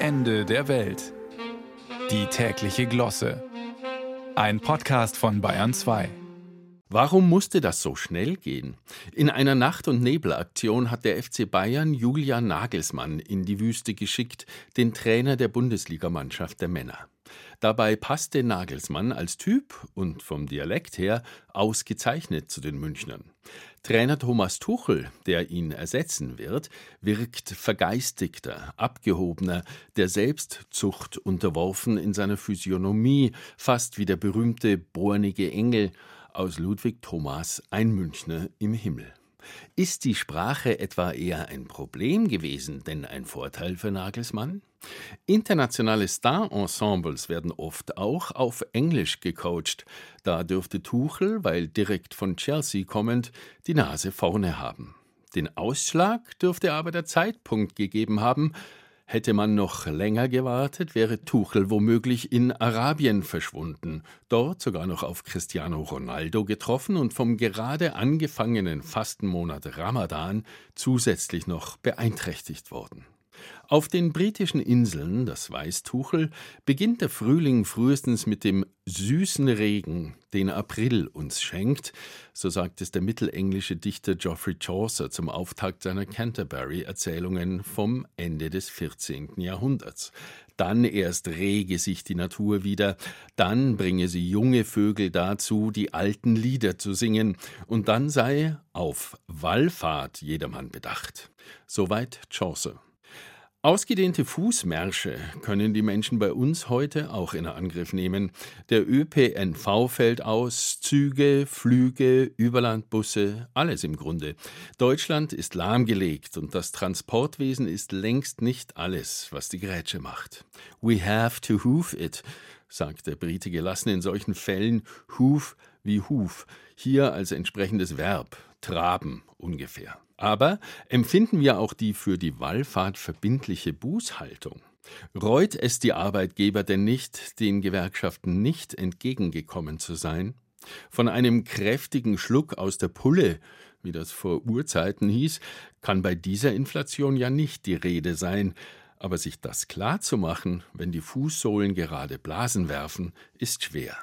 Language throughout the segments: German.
Ende der Welt. Die tägliche Glosse. Ein Podcast von Bayern 2. Warum musste das so schnell gehen? In einer Nacht- und Nebelaktion hat der FC Bayern Julian Nagelsmann in die Wüste geschickt, den Trainer der Bundesligamannschaft der Männer. Dabei passte Nagelsmann als Typ und vom Dialekt her ausgezeichnet zu den Münchnern. Trainer Thomas Tuchel, der ihn ersetzen wird, wirkt vergeistigter, abgehobener, der Selbstzucht unterworfen in seiner Physiognomie, fast wie der berühmte bornige Engel aus Ludwig Thomas Ein Münchner im Himmel. Ist die Sprache etwa eher ein Problem gewesen, denn ein Vorteil für Nagelsmann? Internationale Star-Ensembles werden oft auch auf Englisch gecoacht. Da dürfte Tuchel, weil direkt von Chelsea kommend, die Nase vorne haben. Den Ausschlag dürfte aber der Zeitpunkt gegeben haben, Hätte man noch länger gewartet, wäre Tuchel womöglich in Arabien verschwunden, dort sogar noch auf Cristiano Ronaldo getroffen und vom gerade angefangenen Fastenmonat Ramadan zusätzlich noch beeinträchtigt worden. Auf den britischen Inseln, das weiß Tuchel, beginnt der Frühling frühestens mit dem süßen Regen, den April uns schenkt, so sagt es der mittelenglische Dichter Geoffrey Chaucer zum Auftakt seiner Canterbury-Erzählungen vom Ende des 14. Jahrhunderts. Dann erst rege sich die Natur wieder, dann bringe sie junge Vögel dazu, die alten Lieder zu singen, und dann sei auf Wallfahrt jedermann bedacht. Soweit Chaucer. Ausgedehnte Fußmärsche können die Menschen bei uns heute auch in Angriff nehmen. Der ÖPNV fällt aus, Züge, Flüge, Überlandbusse, alles im Grunde. Deutschland ist lahmgelegt und das Transportwesen ist längst nicht alles, was die Grätsche macht. We have to hoof it, sagt der Brite gelassen in solchen Fällen Hoof wie Huf, hier als entsprechendes Verb, traben ungefähr. Aber empfinden wir auch die für die Wallfahrt verbindliche Bußhaltung? Reut es die Arbeitgeber denn nicht, den Gewerkschaften nicht entgegengekommen zu sein? Von einem kräftigen Schluck aus der Pulle, wie das vor Urzeiten hieß, kann bei dieser Inflation ja nicht die Rede sein, aber sich das klar zu machen, wenn die Fußsohlen gerade Blasen werfen, ist schwer.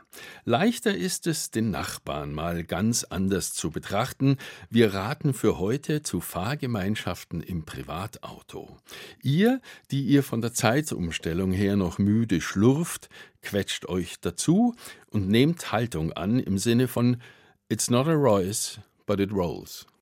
Leichter ist es, den Nachbarn mal ganz anders zu betrachten. Wir raten für heute zu Fahrgemeinschaften im Privatauto. Ihr, die ihr von der Zeitumstellung her noch müde schlurft, quetscht euch dazu und nehmt Haltung an im Sinne von It's not a Royce, but it rolls.